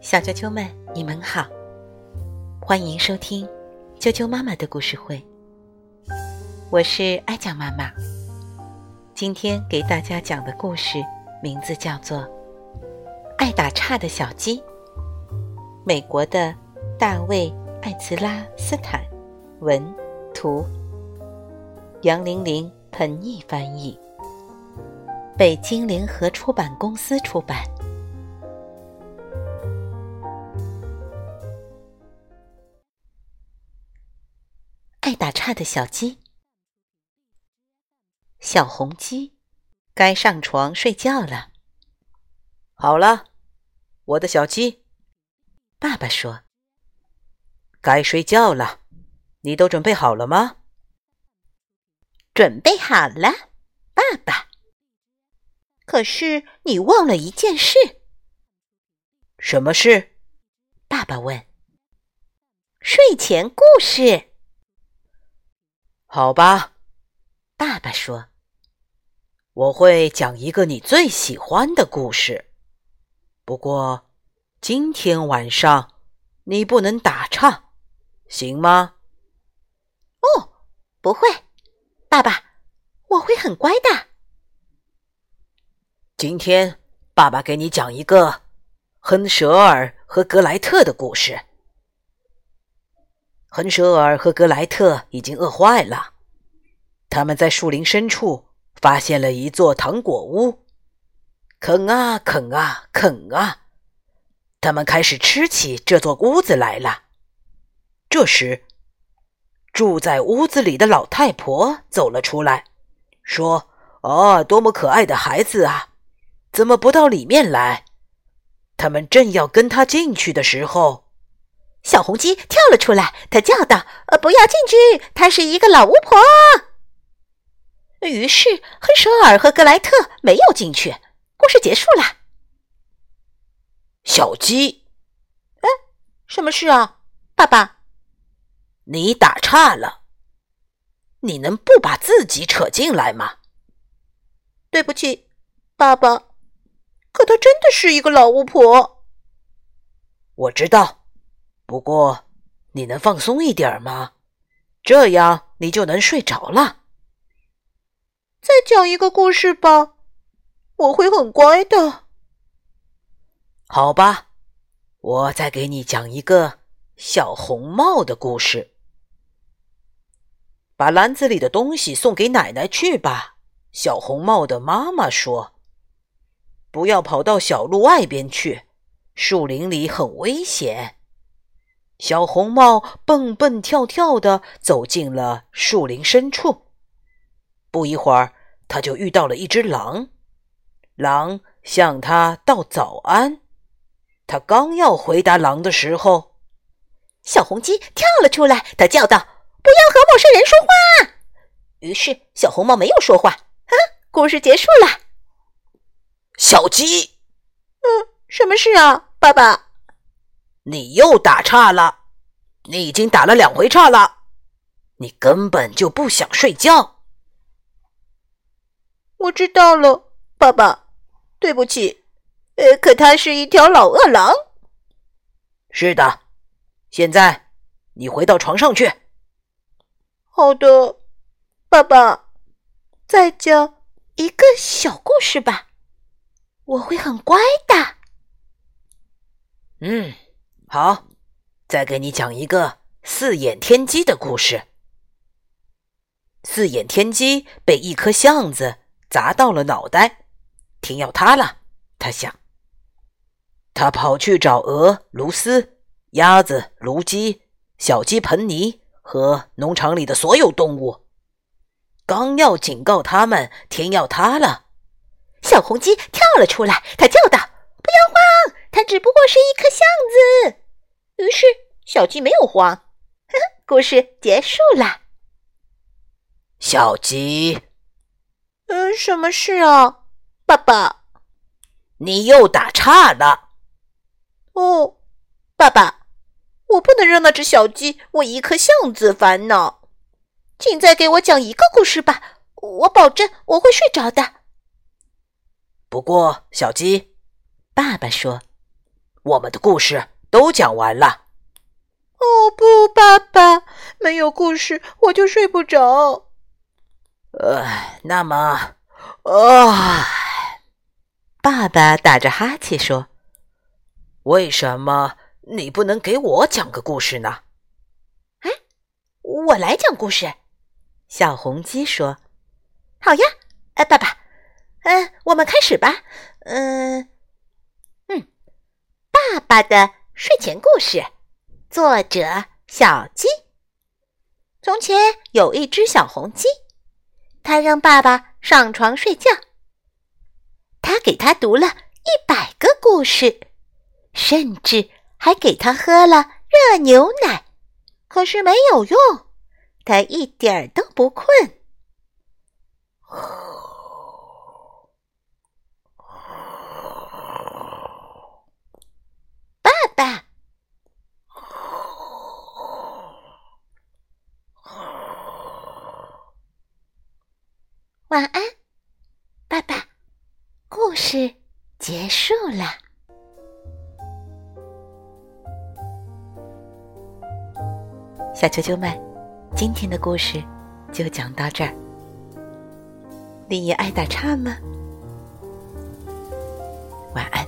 小啾啾们，你们好，欢迎收听啾啾妈妈的故事会。我是爱讲妈妈，今天给大家讲的故事名字叫做《爱打岔的小鸡》。美国的大卫·艾茨拉斯坦文图，杨玲玲、彭毅翻译，北京联合出版公司出版。爱打岔的小鸡，小红鸡，该上床睡觉了。好了，我的小鸡。爸爸说：“该睡觉了，你都准备好了吗？”准备好了，爸爸。可是你忘了一件事。什么事？爸爸问。睡前故事。好吧，爸爸说：“我会讲一个你最喜欢的故事。不过，今天晚上你不能打岔，行吗？”哦，不会，爸爸，我会很乖的。今天，爸爸给你讲一个亨舍尔和格莱特的故事。亨舍尔和格莱特已经饿坏了，他们在树林深处发现了一座糖果屋，啃啊啃啊啃啊，他们开始吃起这座屋子来了。这时，住在屋子里的老太婆走了出来，说：“哦，多么可爱的孩子啊，怎么不到里面来？”他们正要跟他进去的时候。小红鸡跳了出来，它叫道：“呃，不要进去，她是一个老巫婆。”于是黑舍尔和格莱特没有进去。故事结束了。小鸡，哎，什么事啊，爸爸？你打岔了。你能不把自己扯进来吗？对不起，爸爸。可她真的是一个老巫婆。我知道。不过，你能放松一点吗？这样你就能睡着了。再讲一个故事吧，我会很乖的。好吧，我再给你讲一个小红帽的故事。把篮子里的东西送给奶奶去吧，小红帽的妈妈说。不要跑到小路外边去，树林里很危险。小红帽蹦蹦跳跳的走进了树林深处。不一会儿，他就遇到了一只狼。狼向他道早安。他刚要回答狼的时候，小红鸡跳了出来。他叫道：“不要和陌生人说话。”于是，小红帽没有说话。啊，故事结束了。小鸡，嗯，什么事啊，爸爸？你又打岔了，你已经打了两回岔了，你根本就不想睡觉。我知道了，爸爸，对不起。呃，可它是一条老饿狼。是的，现在你回到床上去。好的，爸爸，再讲一个小故事吧，我会很乖的。嗯。好，再给你讲一个四眼天鸡的故事。四眼天鸡被一颗橡子砸到了脑袋，天要塌了。他想，他跑去找鹅、卢斯、鸭子、卢鸡、小鸡彭尼和农场里的所有动物，刚要警告他们天要塌了，小红鸡跳了出来，它叫道。不要慌，它只不过是一颗橡子。于是小鸡没有慌。呵呵，故事结束了。小鸡，嗯，什么事啊，爸爸？你又打岔了。哦，爸爸，我不能让那只小鸡为一颗橡子烦恼。请再给我讲一个故事吧，我保证我会睡着的。不过，小鸡。爸爸说：“我们的故事都讲完了。”哦不，爸爸，没有故事我就睡不着。呃，那么，啊，爸爸打着哈欠说：“为什么你不能给我讲个故事呢？”哎，我来讲故事。小红鸡说：“好呀，哎，爸爸，嗯，我们开始吧。嗯嗯，爸爸的睡前故事。”作者小鸡。从前有一只小红鸡，它让爸爸上床睡觉。他给他读了一百个故事，甚至还给他喝了热牛奶。可是没有用，他一点儿都不困。爸爸。晚安，爸爸。故事结束了。小球球们，今天的故事就讲到这儿。你也爱打岔吗？晚安。